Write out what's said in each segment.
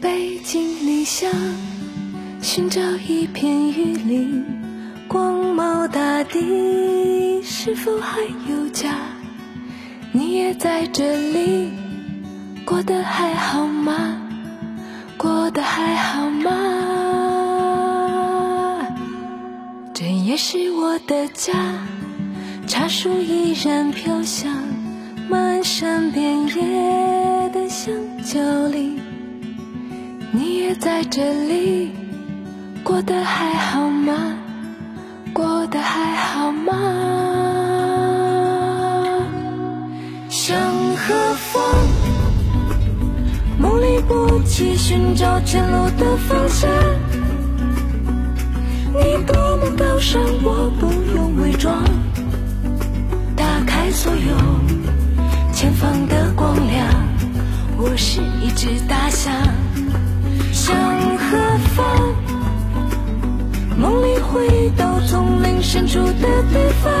背井离乡寻找一片雨林，广袤大地是否还有家？你也在这里，过得还好吗？过得还好吗？这也是我的家，茶树依然飘香，满山遍野的香蕉林。在这里，过得还好吗？过得还好吗？向何方？梦里不弃寻找前路的方向。你多么高尚，我不用伪装。打开所有前方的的地方，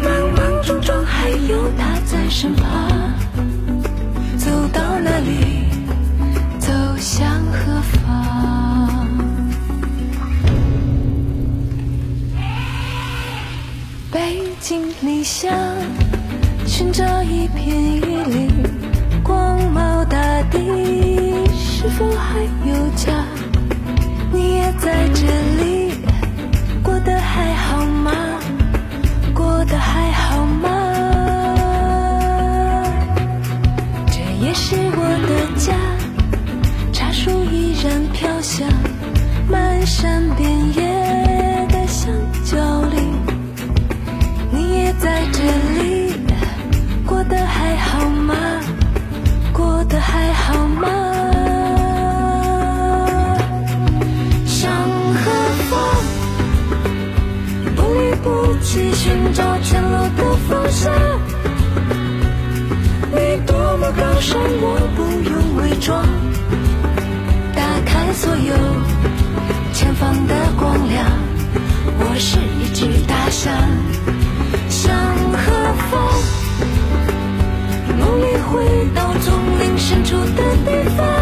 莽莽撞撞还有他在身旁。走到哪里，走向何方？背井离乡，寻找一片雨林，广袤大地。是否还有家？你也在这里，香，满山遍野的香蕉林。你也在这里，过得还好吗？过得还好吗？向何方？不离不弃寻找前路的方向，你多么高尚，我不用伪装。丛林深处的地方。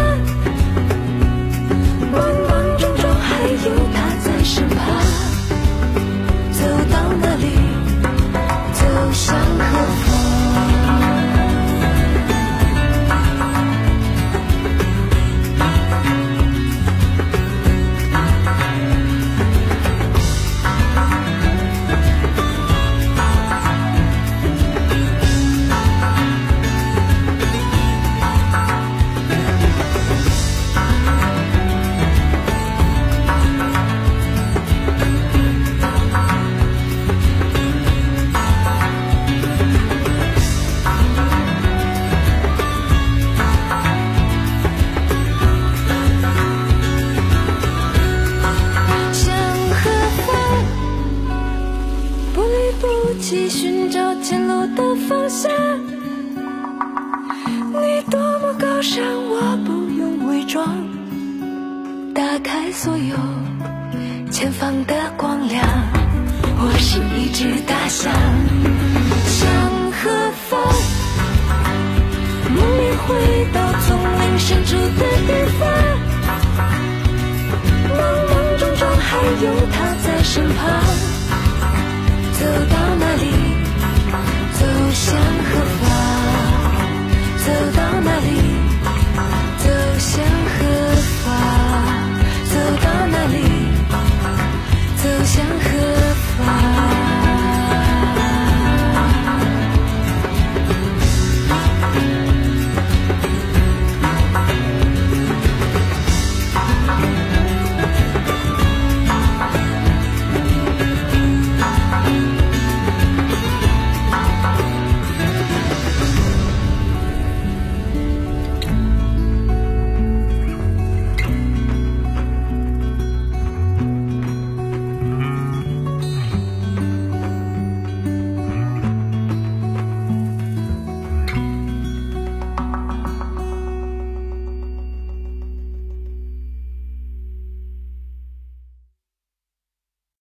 一起寻找前路的方向，你多么高尚，我不用伪装。打开所有前方的光亮，我是一只大象，向何方？梦里回到丛林深处的地方，朦胧中还有他在身旁。